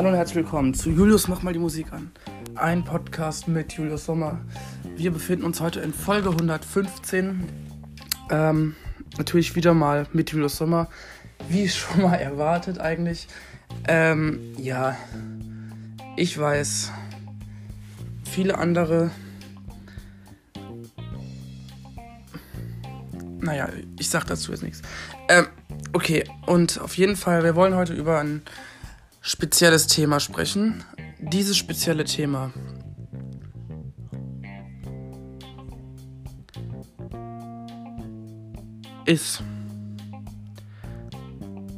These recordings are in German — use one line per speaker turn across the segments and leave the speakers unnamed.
Hallo und herzlich willkommen zu Julius Mach mal die Musik an. Ein Podcast mit Julius Sommer. Wir befinden uns heute in Folge 115. Ähm, natürlich wieder mal mit Julius Sommer. Wie schon mal erwartet eigentlich. Ähm, ja, ich weiß, viele andere. Naja, ich sag dazu jetzt nichts. Ähm, okay, und auf jeden Fall, wir wollen heute über ein spezielles Thema sprechen. Dieses spezielle Thema. Ist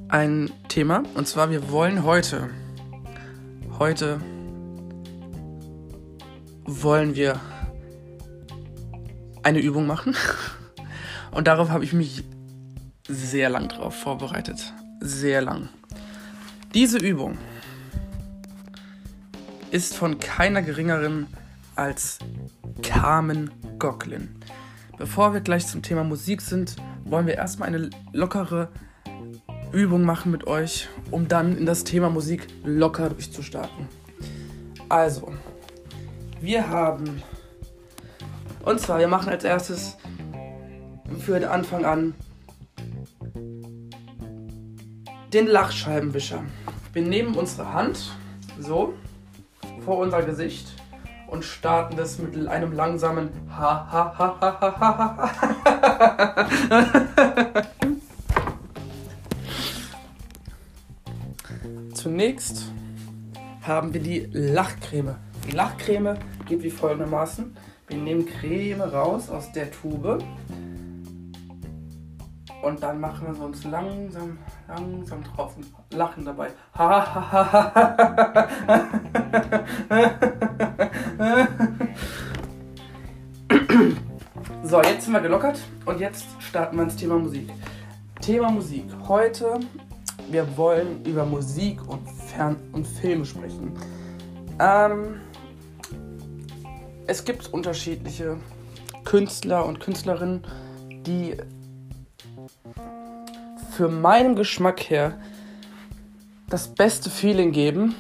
ein Thema. Und zwar wir wollen heute heute wollen wir eine Übung machen. Und darauf habe ich mich sehr lang drauf vorbereitet, sehr lang. Diese Übung ist von keiner geringeren als Carmen Gocklin. Bevor wir gleich zum Thema Musik sind, wollen wir erstmal eine lockere Übung machen mit euch, um dann in das Thema Musik locker durchzustarten. Also, wir haben, und zwar, wir machen als erstes für den Anfang an den Lachscheibenwischer. Wir nehmen unsere Hand so vor unser Gesicht und starten das mit einem langsamen Ha ha ha ha ha ha ha. Zunächst haben wir die Lachcreme. Die Lachcreme geht wie folgendermaßen. Wir nehmen Creme raus aus der Tube und dann machen wir uns langsam, langsam drauf und lachen dabei. so, jetzt sind wir gelockert und jetzt starten wir ins Thema Musik. Thema Musik. Heute, wir wollen über Musik und Fern- und Filme sprechen. Ähm, es gibt unterschiedliche Künstler und Künstlerinnen, die für meinen Geschmack her das beste Feeling geben.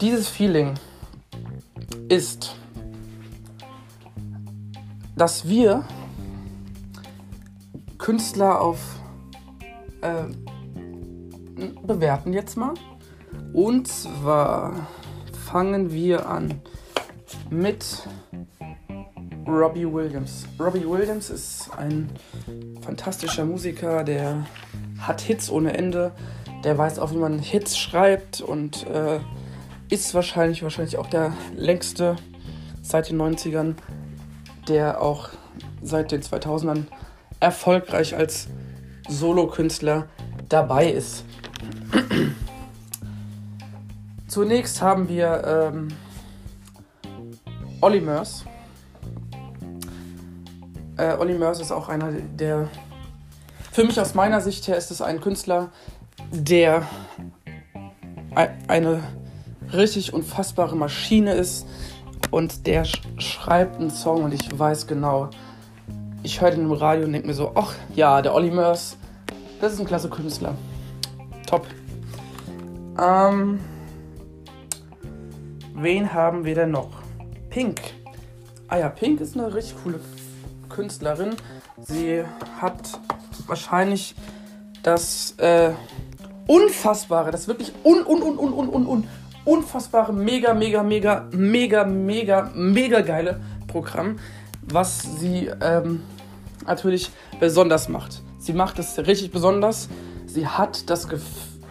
Dieses Feeling ist, dass wir Künstler auf äh, bewerten jetzt mal. Und zwar fangen wir an mit Robbie Williams. Robbie Williams ist ein fantastischer Musiker, der hat Hits ohne Ende, der weiß auch, wie man Hits schreibt und äh, ist wahrscheinlich, wahrscheinlich auch der längste seit den 90ern, der auch seit den 2000ern erfolgreich als Solokünstler dabei ist. Zunächst haben wir ähm, Olly Murs. Äh, Olly Murs ist auch einer der. Für mich aus meiner Sicht her ist es ein Künstler, der eine richtig unfassbare Maschine ist und der sch schreibt einen Song und ich weiß genau, ich höre den im Radio und denke mir so, ach ja, der Olly Murs, das ist ein klasse Künstler. Top. Ähm, wen haben wir denn noch? Pink. Ah ja, Pink ist eine richtig coole Künstlerin. Sie hat wahrscheinlich das äh, unfassbare, das wirklich un, un, un, un, un, un, un, unfassbare, mega, mega, mega, mega, mega, mega geile Programm, was sie ähm, natürlich besonders macht. Sie macht es richtig besonders. Sie hat das Gefühl,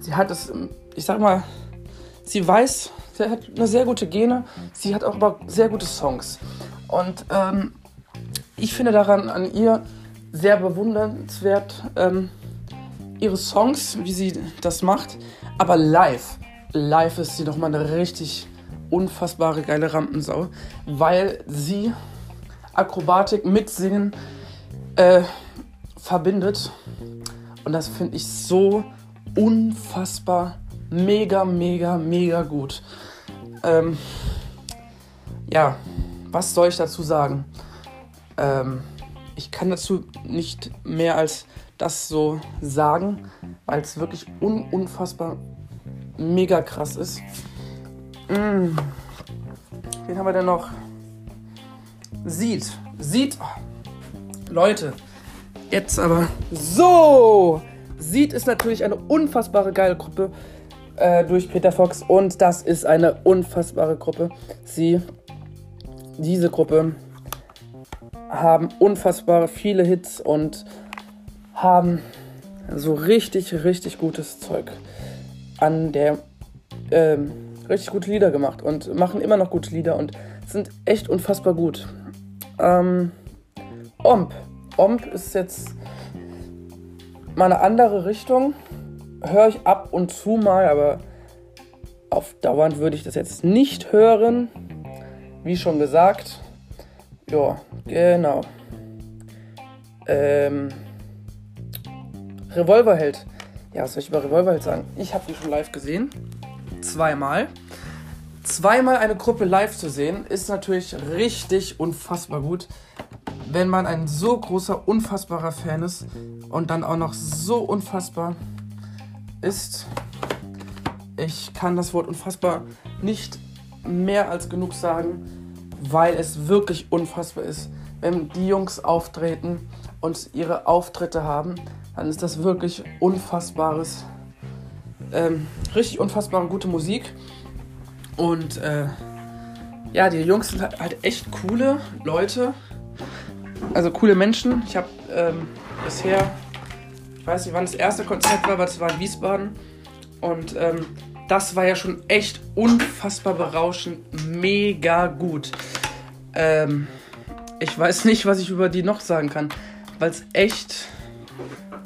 sie hat es, ich sag mal, sie weiß, sie hat eine sehr gute Gene, sie hat auch aber sehr gute Songs. Und ähm, ich finde daran an ihr sehr bewundernswert ähm, ihre Songs, wie sie das macht. Aber live, live ist sie nochmal eine richtig unfassbare geile Rampensau, weil sie Akrobatik mit Singen äh, verbindet. Und das finde ich so unfassbar, mega, mega, mega gut. Ähm, ja, was soll ich dazu sagen? Ähm, ich kann dazu nicht mehr als das so sagen, weil es wirklich un unfassbar mega krass ist. Mm. Wen haben wir denn noch? Sieht. Sieht. Oh. Leute, jetzt aber so. Sieht ist natürlich eine unfassbare geile Gruppe äh, durch Peter Fox und das ist eine unfassbare Gruppe. Sie, diese Gruppe haben unfassbar viele Hits und haben so richtig, richtig gutes Zeug an der ähm, richtig gute Lieder gemacht und machen immer noch gute Lieder und sind echt unfassbar gut. Ähm, Omp. Omp ist jetzt mal eine andere Richtung. Höre ich ab und zu mal, aber auf Dauernd würde ich das jetzt nicht hören. Wie schon gesagt. Ja, genau. Ähm, Revolverheld. Ja, was soll ich über Revolverheld sagen? Ich habe die schon live gesehen. Zweimal. Zweimal eine Gruppe live zu sehen, ist natürlich richtig unfassbar gut. Wenn man ein so großer, unfassbarer Fan ist und dann auch noch so unfassbar ist. Ich kann das Wort unfassbar nicht mehr als genug sagen, weil es wirklich unfassbar ist. Wenn die Jungs auftreten und ihre Auftritte haben, dann ist das wirklich unfassbares, ähm, richtig unfassbare gute Musik. Und äh, ja, die Jungs sind halt, halt echt coole Leute, also coole Menschen. Ich habe ähm, bisher, ich weiß nicht, wann das erste Konzert war, aber es war in Wiesbaden. Und ähm, das war ja schon echt unfassbar berauschend, mega gut. Ähm, ich weiß nicht, was ich über die noch sagen kann, weil es echt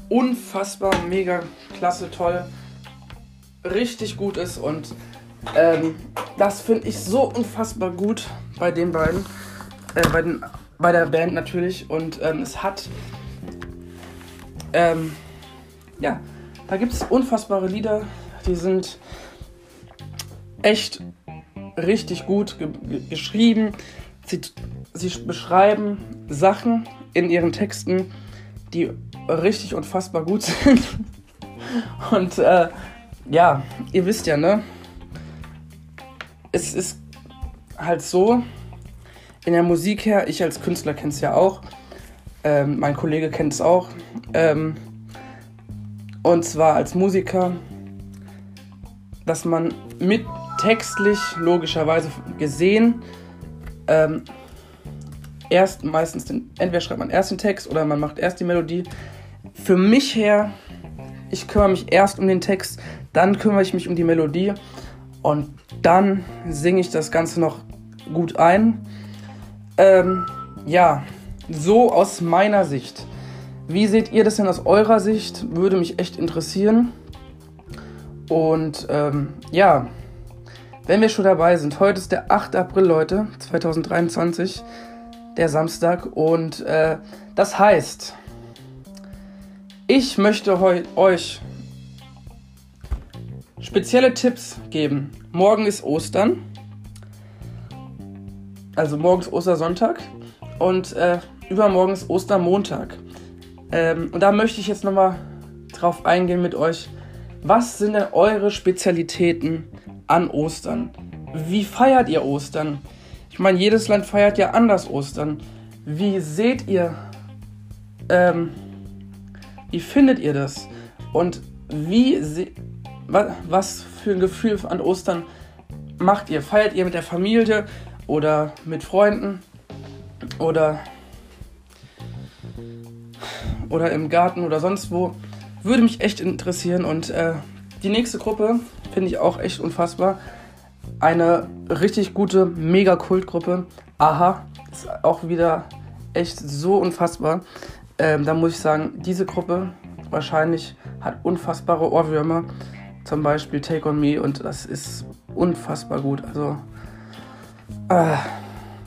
unfassbar, mega klasse, toll, richtig gut ist. Und ähm, das finde ich so unfassbar gut bei den beiden, äh, bei, den, bei der Band natürlich. Und ähm, es hat, ähm, ja, da gibt es unfassbare Lieder, die sind echt richtig gut ge geschrieben. Sie, sie beschreiben Sachen in ihren Texten, die richtig unfassbar gut sind. Und äh, ja, ihr wisst ja, ne? Es ist halt so, in der Musik her, ich als Künstler kenne es ja auch, ähm, mein Kollege kennt es auch. Ähm, und zwar als Musiker, dass man mit textlich logischerweise gesehen ähm, erst meistens den, entweder schreibt man erst den Text oder man macht erst die Melodie. Für mich her, ich kümmere mich erst um den Text, dann kümmere ich mich um die Melodie und dann singe ich das Ganze noch gut ein. Ähm, ja, so aus meiner Sicht. Wie seht ihr das denn aus eurer Sicht? Würde mich echt interessieren. Und ähm, ja, wenn wir schon dabei sind, heute ist der 8. April, Leute, 2023 der Samstag. Und äh, das heißt, ich möchte euch spezielle Tipps geben. Morgen ist Ostern. Also morgen ist Ostersonntag. Und äh, übermorgen ist Ostermontag. Ähm, und da möchte ich jetzt nochmal drauf eingehen mit euch. Was sind denn eure Spezialitäten an Ostern? Wie feiert ihr Ostern? Ich meine, jedes Land feiert ja anders Ostern. Wie seht ihr, ähm, wie findet ihr das? Und wie, was, was für ein Gefühl an Ostern macht ihr? Feiert ihr mit der Familie oder mit Freunden oder, oder im Garten oder sonst wo? Würde mich echt interessieren. Und äh, die nächste Gruppe finde ich auch echt unfassbar eine richtig gute Mega-Kultgruppe. Aha, ist auch wieder echt so unfassbar. Ähm, da muss ich sagen, diese Gruppe wahrscheinlich hat unfassbare Ohrwürmer. Zum Beispiel Take On Me und das ist unfassbar gut. Also, äh,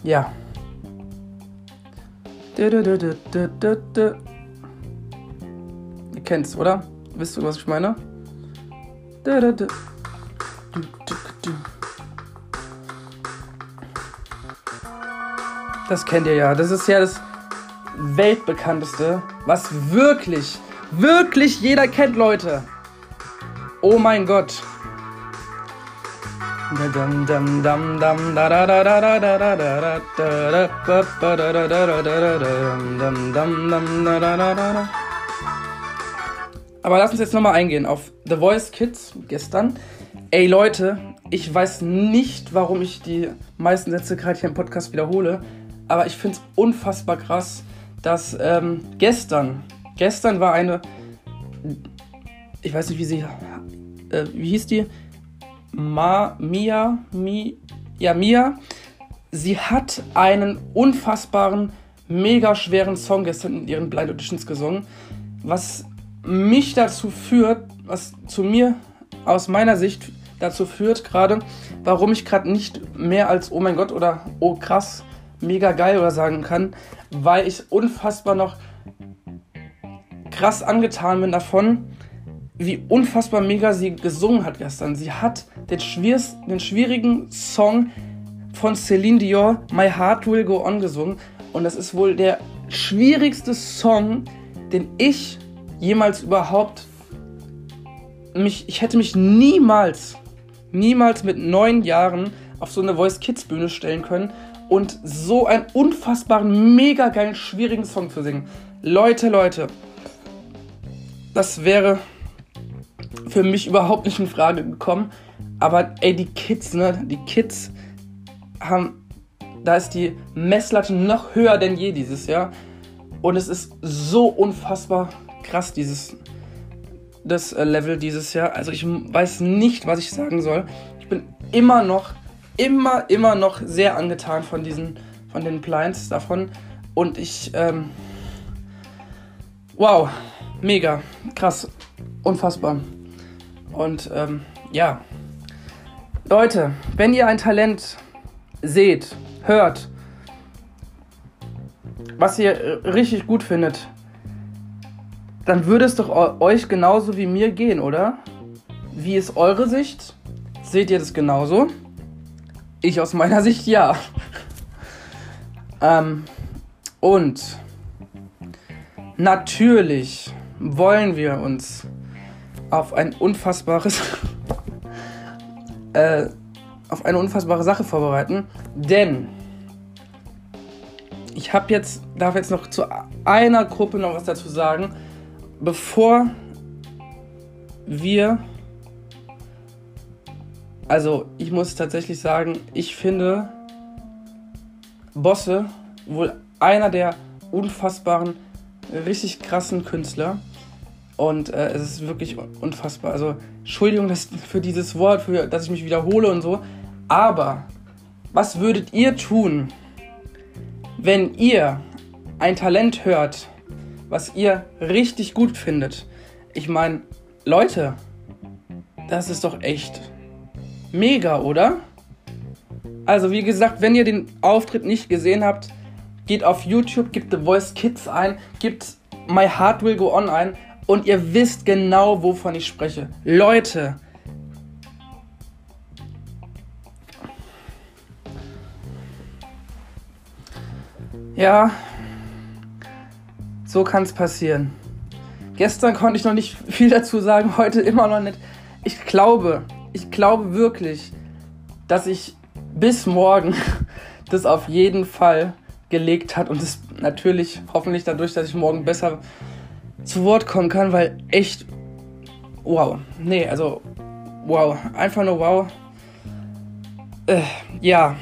ja. Ihr kennt's, oder? Wisst ihr, was ich meine? Das kennt ihr ja. Das ist ja das weltbekannteste, was wirklich, wirklich jeder kennt, Leute. Oh mein Gott. Aber lass uns jetzt nochmal eingehen auf The Voice Kids gestern. Ey Leute, ich weiß nicht, warum ich die meisten Sätze gerade hier im Podcast wiederhole, aber ich finde es unfassbar krass, dass ähm, gestern, gestern war eine, ich weiß nicht, wie sie, äh, wie hieß die? Ma, Mia, Mi, ja, Mia. Sie hat einen unfassbaren, mega schweren Song gestern in ihren Blind Auditions gesungen, was mich dazu führt, was zu mir aus meiner Sicht dazu führt gerade, warum ich gerade nicht mehr als oh mein Gott oder oh krass, mega geil oder sagen kann, weil ich unfassbar noch krass angetan bin davon, wie unfassbar mega sie gesungen hat gestern. Sie hat den, den schwierigen Song von Celine Dion, My Heart Will Go On, gesungen. Und das ist wohl der schwierigste Song, den ich jemals überhaupt mich, ich hätte mich niemals, niemals mit neun Jahren auf so eine Voice Kids Bühne stellen können und so einen unfassbaren, mega geilen, schwierigen Song zu singen. Leute, Leute, das wäre für mich überhaupt nicht in Frage gekommen. Aber ey, die Kids, ne, die Kids haben, da ist die Messlatte noch höher denn je dieses Jahr. Und es ist so unfassbar krass, dieses das äh, Level dieses Jahr. Also ich weiß nicht, was ich sagen soll. Ich bin immer noch, immer, immer noch sehr angetan von diesen, von den Blinds davon. Und ich, ähm, wow, mega, krass, unfassbar. Und ähm, ja, Leute, wenn ihr ein Talent seht, hört, was ihr richtig gut findet, dann würde es doch euch genauso wie mir gehen, oder? Wie ist eure Sicht? Seht ihr das genauso? Ich aus meiner Sicht ja. ähm, und natürlich wollen wir uns auf ein unfassbares äh, auf eine unfassbare Sache vorbereiten, denn ich habe jetzt darf jetzt noch zu einer Gruppe noch was dazu sagen bevor wir, also ich muss tatsächlich sagen, ich finde Bosse wohl einer der unfassbaren, richtig krassen Künstler. Und äh, es ist wirklich unfassbar. Also, Entschuldigung dass, für dieses Wort, für, dass ich mich wiederhole und so. Aber, was würdet ihr tun, wenn ihr ein Talent hört, was ihr richtig gut findet. Ich meine, Leute, das ist doch echt mega, oder? Also wie gesagt, wenn ihr den Auftritt nicht gesehen habt, geht auf YouTube, gebt The Voice Kids ein, gebt My Heart Will Go On ein und ihr wisst genau, wovon ich spreche. Leute, ja, so kann es passieren. Gestern konnte ich noch nicht viel dazu sagen, heute immer noch nicht. Ich glaube, ich glaube wirklich, dass ich bis morgen das auf jeden Fall gelegt hat und es natürlich hoffentlich dadurch, dass ich morgen besser zu Wort kommen kann, weil echt wow. Nee, also wow, einfach nur wow. Äh, ja,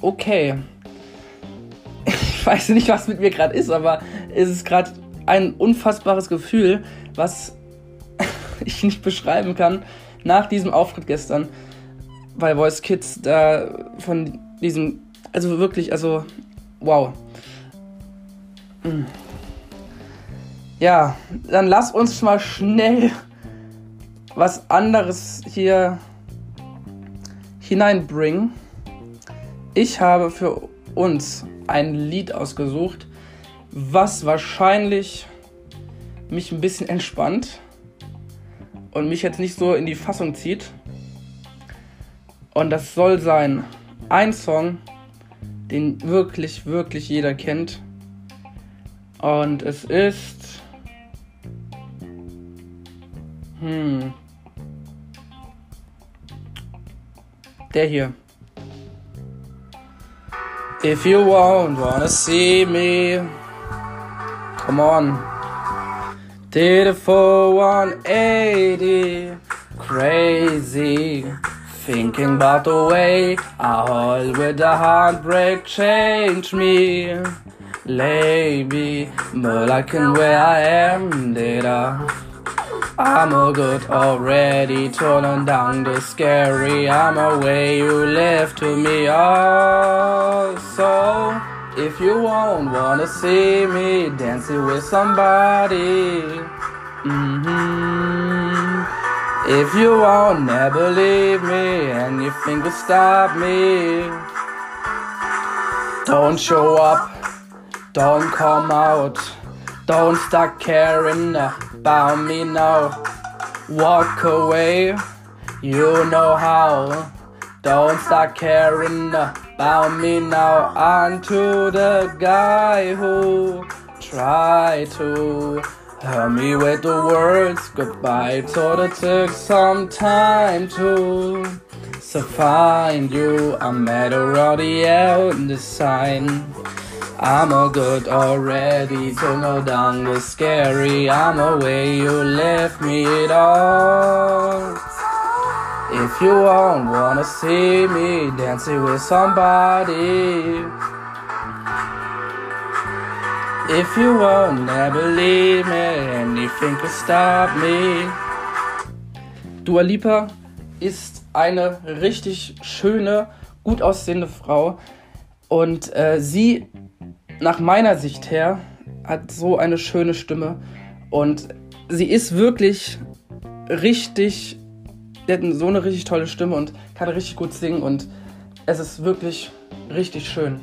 okay ich weiß nicht, was mit mir gerade ist, aber es ist gerade ein unfassbares Gefühl, was ich nicht beschreiben kann nach diesem Auftritt gestern bei Voice Kids, da von diesem, also wirklich, also wow. Ja, dann lass uns mal schnell was anderes hier hineinbringen. Ich habe für uns ein Lied ausgesucht, was wahrscheinlich mich ein bisschen entspannt und mich jetzt nicht so in die Fassung zieht. Und das soll sein ein Song, den wirklich, wirklich jeder kennt. Und es ist. Hm. Der hier. If you won't wanna see me, come on. Did it for 180, crazy. Thinking about the way I hold with the heartbreak change me. Maybe, but I can where I am, did I? I'm a good already, turning down the scary. I'm a way you left to me. Oh, so if you won't wanna see me dancing with somebody, mm-hmm. If you won't never leave me and you think will stop me, don't show up, don't come out. Don't start caring about me now. Walk away, you know how. Don't start caring about me now. I'm the guy who tried to hurt me with the words goodbye. Told it took some time to so find you. I met already out in the sign. I'm a good already, to go down the scary. I'm away, you left me it all. If you won't wanna see me dancing with somebody. If you won't never leave me, anything could stop me. Dua Lipa ist eine richtig schöne, gut aussehende Frau. Und äh, sie nach meiner Sicht her hat so eine schöne Stimme und sie ist wirklich richtig, sie hat so eine richtig tolle Stimme und kann richtig gut singen und es ist wirklich richtig schön.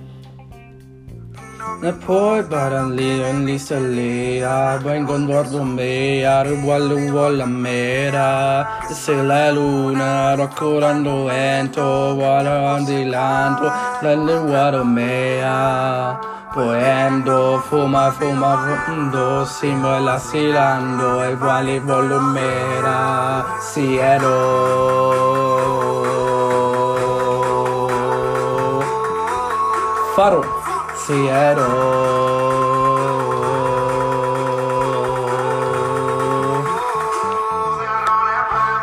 Ne poi barali en l'istellea, vengono guardo me, arrivo vuole mera, se la luna raccorrendo vento, vuole di lanto, la guardo mea. Poendo, fuma, fuma, fundo, simula, silando, uguali volumera, siero. Faro, siero.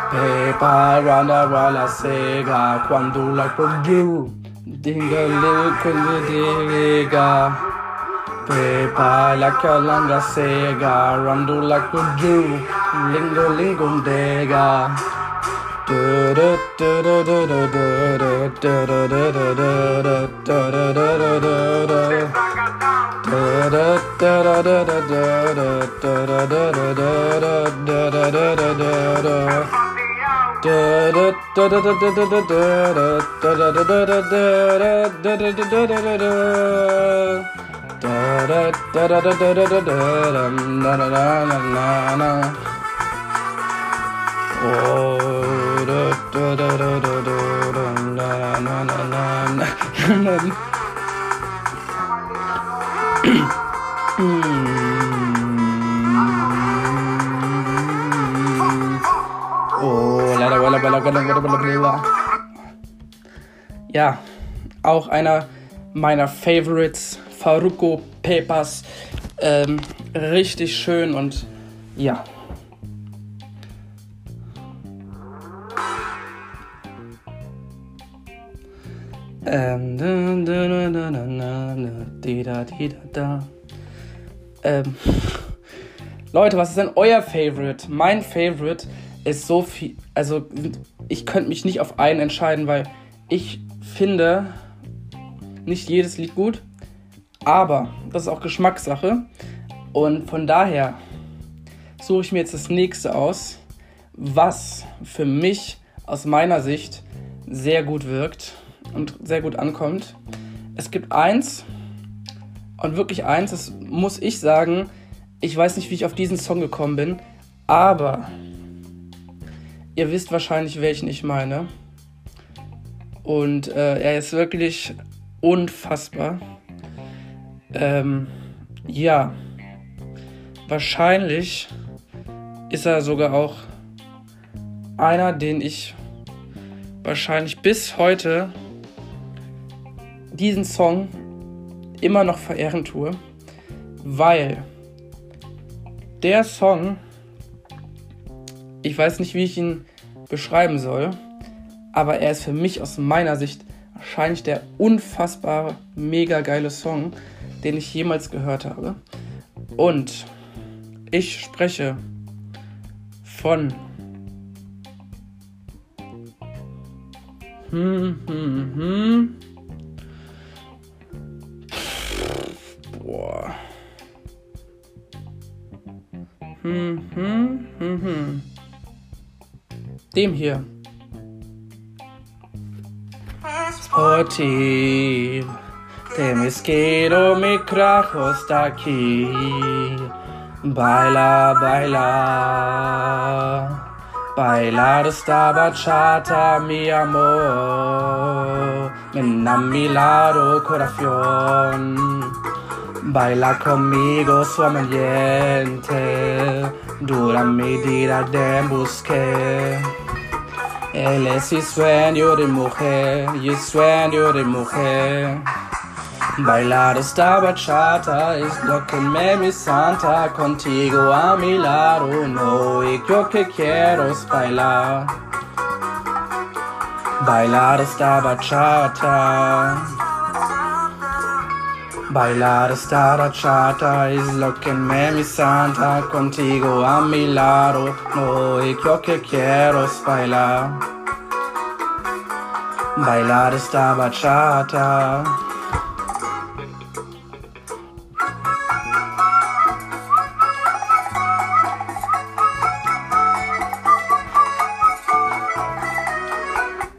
Pepa, randa, rala, sega, quando la giù. Dingo little Quindiriga. Pepa la Colanda Sega. Rondo la Kudu. Lingo Lingo Dega. Hmm. Ja, auch einer meiner Favorites, Faruko Pepas. Ähm, richtig schön und ja. Ähm, Leute, was ist denn euer Favorite? Mein Favorite ist so viel. Also, ich könnte mich nicht auf einen entscheiden, weil ich finde nicht jedes Lied gut. Aber das ist auch Geschmackssache. Und von daher suche ich mir jetzt das nächste aus, was für mich aus meiner Sicht sehr gut wirkt und sehr gut ankommt. Es gibt eins und wirklich eins, das muss ich sagen, ich weiß nicht, wie ich auf diesen Song gekommen bin, aber ihr wisst wahrscheinlich, welchen ich meine. Und äh, er ist wirklich unfassbar. Ähm, ja, wahrscheinlich ist er sogar auch einer, den ich wahrscheinlich bis heute diesen Song immer noch verehren tue, weil der Song, ich weiß nicht, wie ich ihn beschreiben soll, aber er ist für mich aus meiner Sicht wahrscheinlich der unfassbare, mega geile Song, den ich jemals gehört habe. Und ich spreche von hm, hm, hm. Boah. Hm, hm, hm, hm. Dem hier. Sportiv. Te me quiero mi crajo está aquí. Baila, baila. Bailar esta bachata, mi amor. Ven a mi lado, corazón. Baila conmigo suavemente. Dura medida de busque. Él es el sueño de mujer, y sueño de mujer. Bailar esta bachata es lo que me mi santa contigo a mi lado. No, y yo que quiero es bailar. Bailar esta bachata. Bailar esta bachata es lo que me mi santa contigo a mi lado. No, y yo que quiero es bailar. Bailar esta bachata.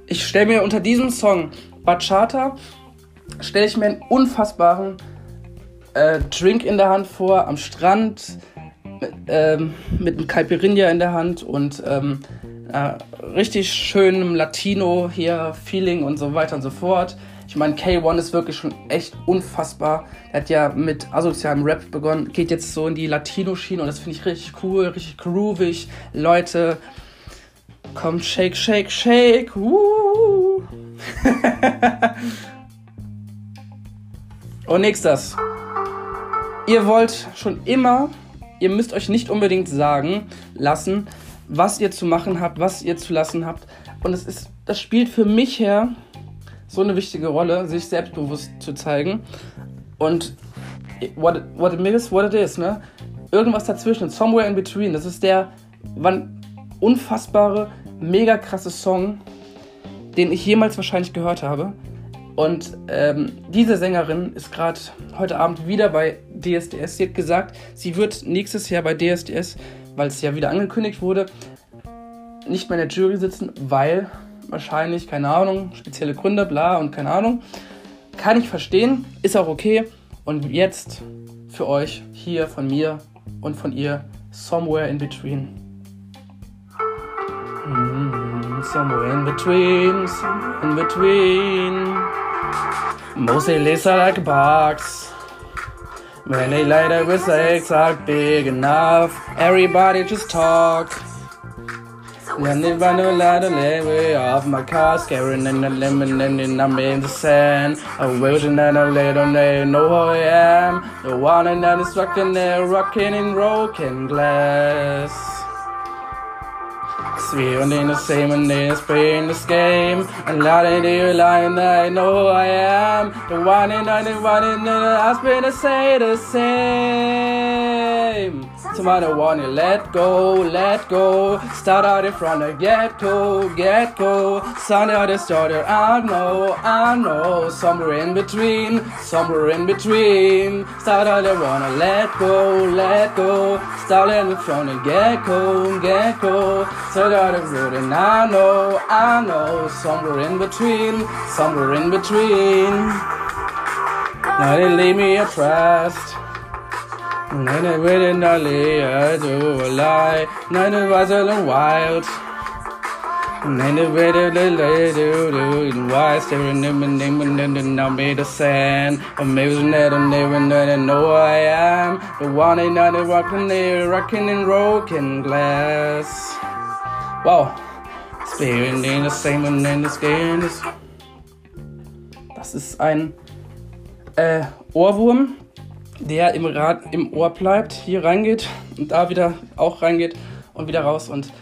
Ich stelle mir unter diesem Song Bachata, stelle ich mir einen unfassbaren äh, Drink in der Hand vor, am Strand, mit, ähm, mit einem Caipirinha in der Hand und ähm, äh, richtig schönem Latino hier, Feeling und so weiter und so fort. Ich meine, K1 ist wirklich schon echt unfassbar. Er hat ja mit asozialem Rap begonnen, geht jetzt so in die Latino-Schiene und das finde ich richtig cool, richtig groovig. Leute, kommt, shake, shake, shake. Uh. und nächstes. Ihr wollt schon immer, ihr müsst euch nicht unbedingt sagen lassen, was ihr zu machen habt, was ihr zu lassen habt. Und es ist, das spielt für mich her so eine wichtige Rolle, sich selbstbewusst zu zeigen. Und what, what it is, what it is, ne? Irgendwas dazwischen, somewhere in between. Das ist der wann unfassbare, mega krasse Song, den ich jemals wahrscheinlich gehört habe. Und ähm, diese Sängerin ist gerade heute Abend wieder bei DSDS. Sie hat gesagt, sie wird nächstes Jahr bei DSDS, weil es ja wieder angekündigt wurde, nicht mehr in der Jury sitzen, weil wahrscheinlich, keine Ahnung, spezielle Gründe, bla und keine Ahnung. Kann ich verstehen, ist auch okay. Und jetzt für euch hier von mir und von ihr Somewhere in Between. Mm, somewhere in between, somewhere in between. Mostly laser like a box. When they later with legs are big enough, everybody just talk. Then they run a lot of way off my car, scaring in the lemon and I'm in the sand. I'm and I lay on they know who I am. The one and that is rocking there, rocking in broken glass. We are in the same and they playing this game. And lying there, lying there, I know who I am. The one and only one and I been to say the same. Somebody wanna let go, let go. Start out in front of get go, get go. Sound out the starter, I know, I know. Somewhere in between, somewhere in between. Start out the wanna let go, let go. Start in front of get go, get go. Start out the road and I know, I know. Somewhere in between, somewhere in between. Now they leave me a trust. Night waiting only to lie. Night was a wild. Night waited late to wise. Staring in the name and I'll be the sand. Amazing that I'm never not know I am. The one and only walking there, rocking in broken glass. Wow. Spirit in the same and in the skin. Das ist ein äh, Ohrwurm. Der im Rad im Ohr bleibt, hier reingeht und da wieder auch reingeht und wieder raus und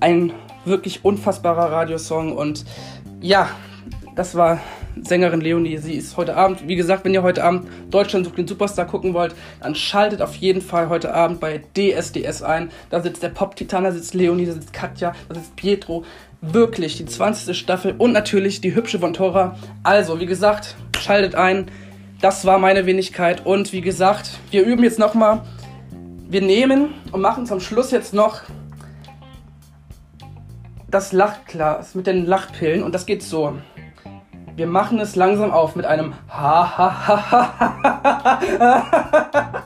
ein wirklich unfassbarer Radiosong und ja, das war Sängerin Leonie. Sie ist heute Abend, wie gesagt, wenn ihr heute Abend Deutschland sucht den Superstar gucken wollt, dann schaltet auf jeden Fall heute Abend bei DSDS ein. Da sitzt der Pop-Titan, da sitzt Leonie, da sitzt Katja, da sitzt Pietro. Wirklich, die 20. Staffel und natürlich die hübsche von Tora. Also, wie gesagt, schaltet ein. Das war meine Wenigkeit. Und wie gesagt, wir üben jetzt nochmal. Wir nehmen und machen zum Schluss jetzt noch das Lachglas mit den Lachpillen. Und das geht so. Wir machen es langsam auf mit einem Ha ha ha ha ha.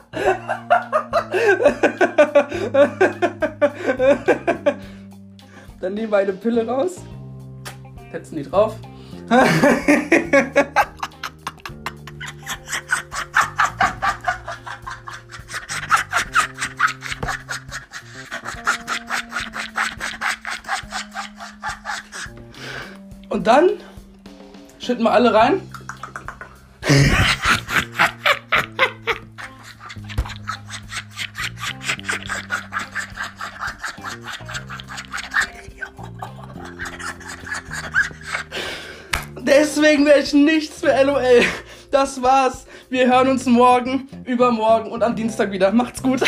Dann nehmen wir eine Pille raus, setzen die drauf. Und dann schütten wir alle rein. Deswegen werde ich nichts für LOL. Das war's. Wir hören uns morgen, übermorgen und am Dienstag wieder. Macht's gut.